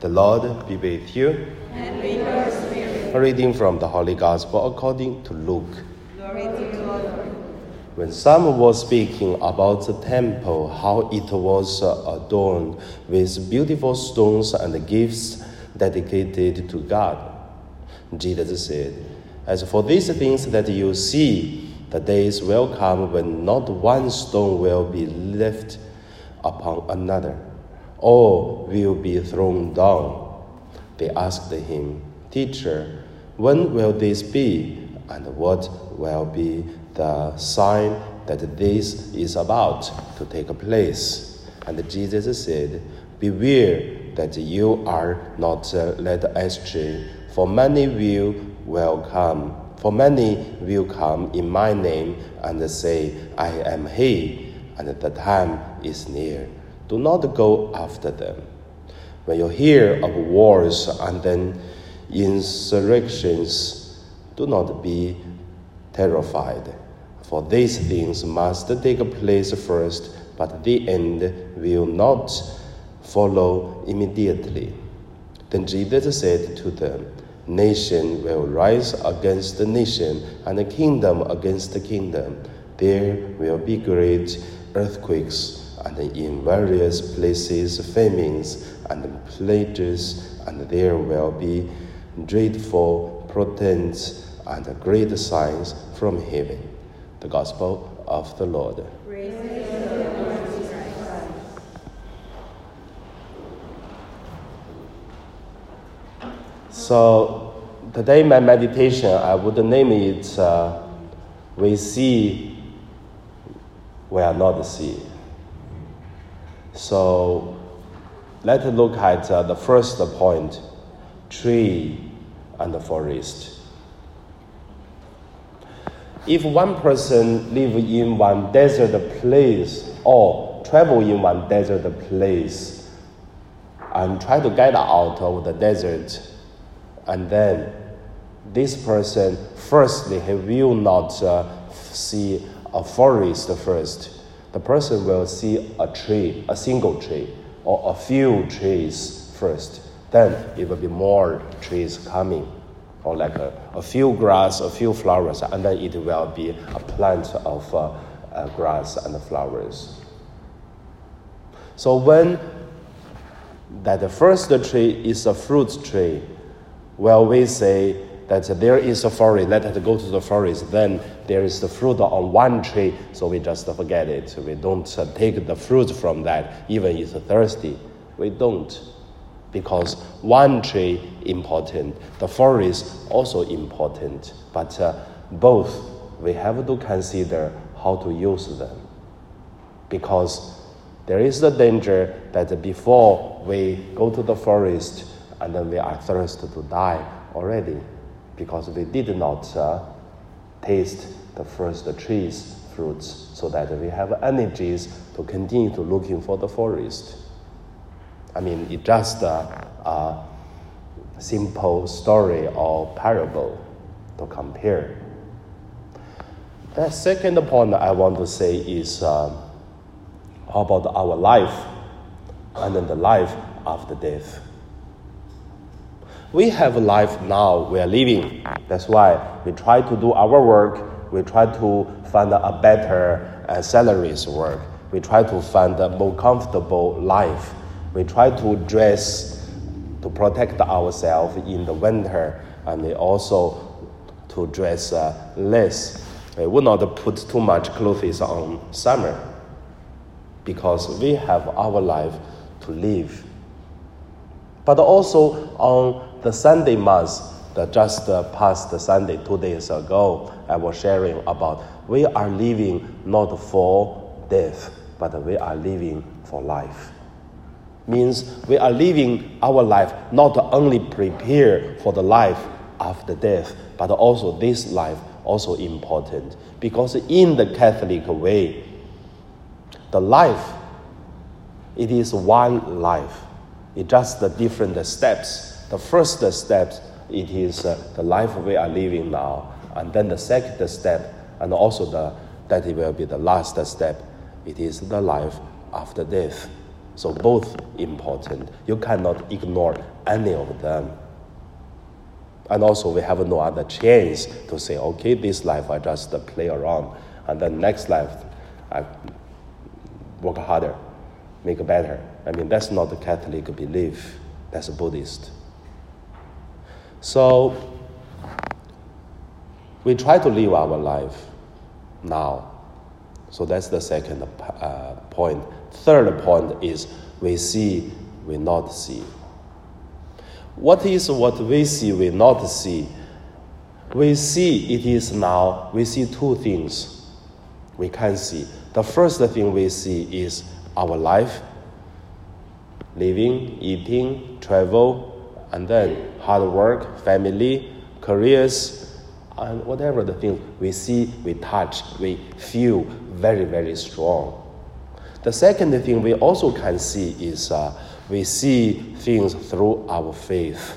The Lord be with you. And with your spirit. A reading from the Holy Gospel according to Luke. Glory to you, Lord. When some was speaking about the temple, how it was adorned with beautiful stones and gifts dedicated to God, Jesus said, As for these things that you see, the days will come when not one stone will be left upon another, all will be thrown down. They asked him, Teacher, when will this be, and what will be the sign that this is about to take place? And Jesus said, Beware that you are not uh, led astray, for many will, will come. For many will come in my name and say, I am he, and the time is near. Do not go after them. When you hear of wars and then insurrections, do not be terrified, for these things must take place first, but the end will not follow immediately. Then Jesus said to them, Nation will rise against nation, and the kingdom against the kingdom. There will be great earthquakes, and in various places famines and plagues, and there will be dreadful portents and great signs from heaven. The Gospel of the Lord. So today my meditation, I would name it uh, "We see, we are not see." So let's look at uh, the first point: tree and the forest. If one person live in one desert place or travel in one desert place and try to get out of the desert, and then this person firstly he will not uh, see a forest first the person will see a tree a single tree or a few trees first. Then it will be more trees coming or like a, a few grass a few flowers and then it will be a plant of uh, uh, grass and flowers. So when that the first tree is a fruit tree well, we say that there is a forest, let us go to the forest, then there is the fruit on one tree, so we just forget it. We don't uh, take the fruit from that, even if thirsty. We don't. Because one tree important, the forest also important, but uh, both we have to consider how to use them. Because there is the danger that before we go to the forest, and then we are thirsty to die already because we did not uh, taste the first tree's fruits so that we have energies to continue to looking for the forest. I mean, it's just a, a simple story or parable to compare. The second point I want to say is uh, how about our life and then the life after death. We have a life now, we are living. That's why we try to do our work, we try to find a better uh, salaries work, we try to find a more comfortable life, we try to dress to protect ourselves in the winter, and also to dress uh, less. We will not put too much clothes on summer because we have our life to live. But also on the Sunday mass, the just uh, past Sunday, two days ago, I was sharing about we are living not for death, but we are living for life. Means we are living our life not only prepare for the life after death, but also this life also important because in the Catholic way, the life it is one life. It just the different steps the first step, it is uh, the life we are living now. And then the second step, and also the, that it will be the last step, it is the life after death. So both important. You cannot ignore any of them. And also, we have no other chance to say, okay, this life I just play around, and then next life I work harder, make better. I mean, that's not the Catholic belief. That's a Buddhist. So we try to live our life now. So that's the second uh, point. Third point is we see, we not see. What is what we see, we not see? We see it is now, we see two things we can see. The first thing we see is our life living, eating, travel, and then hard work, family, careers, and whatever the thing we see, we touch, we feel very, very strong. The second thing we also can see is uh, we see things through our faith,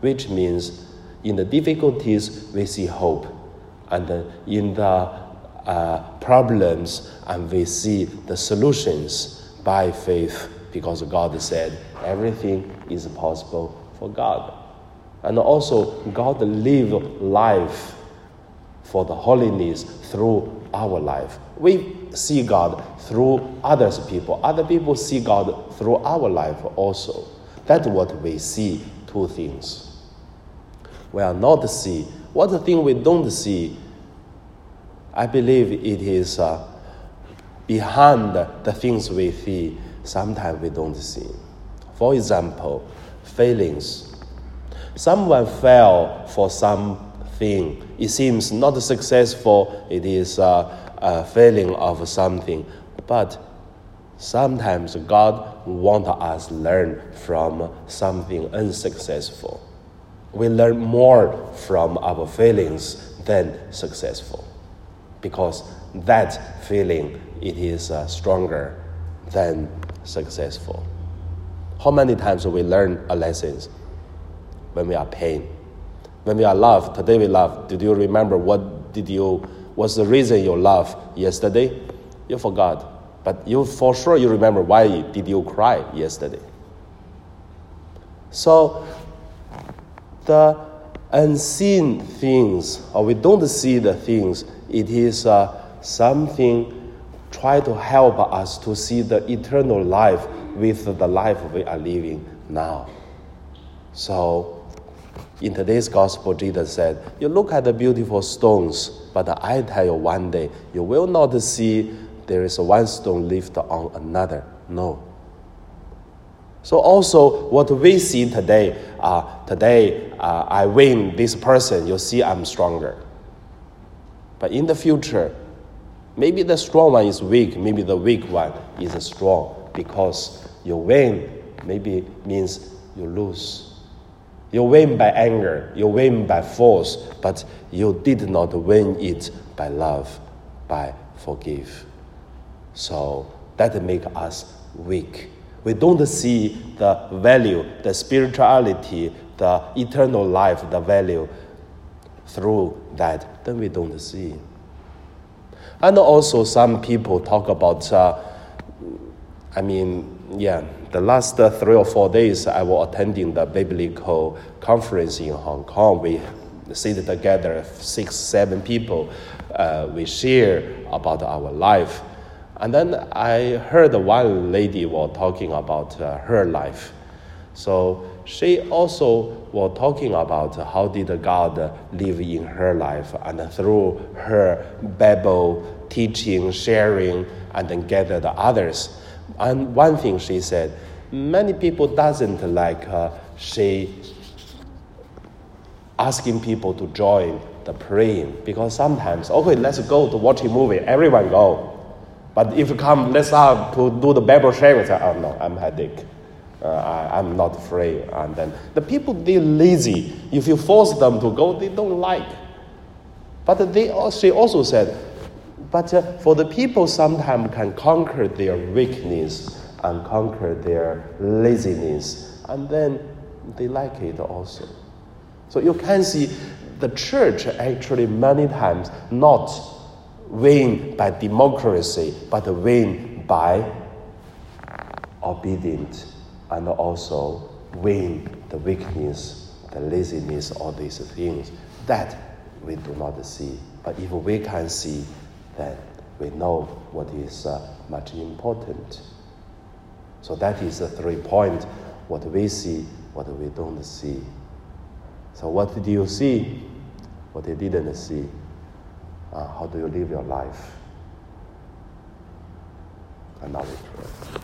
which means in the difficulties we see hope, and in the uh, problems and we see the solutions by faith because God said everything is possible for God. And also, God lived life for the holiness through our life. We see God through others people. Other people see God through our life also. That's what we see, two things. We are not see. What the thing we don't see, I believe it is uh, behind the things we see, sometimes we don't see. For example, failings. Someone fell for something. It seems not successful. It is a, a failing of something. But sometimes God wants us learn from something unsuccessful. We learn more from our failings than successful because that feeling it is uh, stronger than successful. How many times we learn a lesson when we are pain, when we are love? Today we love. Did you remember what did you? What's the reason you love yesterday? You forgot, but you for sure you remember why did you cry yesterday. So the unseen things, or we don't see the things, it is uh, something try to help us to see the eternal life with the life we are living now. So, in today's gospel, Jesus said, You look at the beautiful stones, but I tell you one day, you will not see there is one stone left on another. No. So also what we see today, uh, today uh, I win this person, you see I'm stronger. But in the future, maybe the strong one is weak, maybe the weak one is strong because you win maybe means you lose. You win by anger, you win by force, but you did not win it by love, by forgive. So that make us weak. We don't see the value, the spirituality, the eternal life, the value through that. Then we don't see. And also, some people talk about, uh, I mean, yeah, the last uh, three or four days I was attending the biblical conference in Hong Kong. We sit together, six, seven people. Uh, we share about our life. And then I heard one lady was talking about uh, her life. So she also was talking about how did God live in her life and through her Bible teaching, sharing, and then gather the others. And one thing she said, many people doesn't like uh, she asking people to join the praying because sometimes okay let's go to watch a movie everyone go but if you come, let's have to do the Bible sharing, say, oh no, I'm headache. Uh, I, I'm not free. And then the people, they're lazy. If you force them to go, they don't like. But they, she also said, but uh, for the people sometimes can conquer their weakness and conquer their laziness, and then they like it also. So you can see the church actually many times not win by democracy, but win by obedient and also win the weakness, the laziness, all these things. That we do not see. But if we can see, then we know what is uh, much important. So that is the three points what we see, what we don't see. So, what did you see? What you didn't see? Uh, how do you live your life? And now we pray.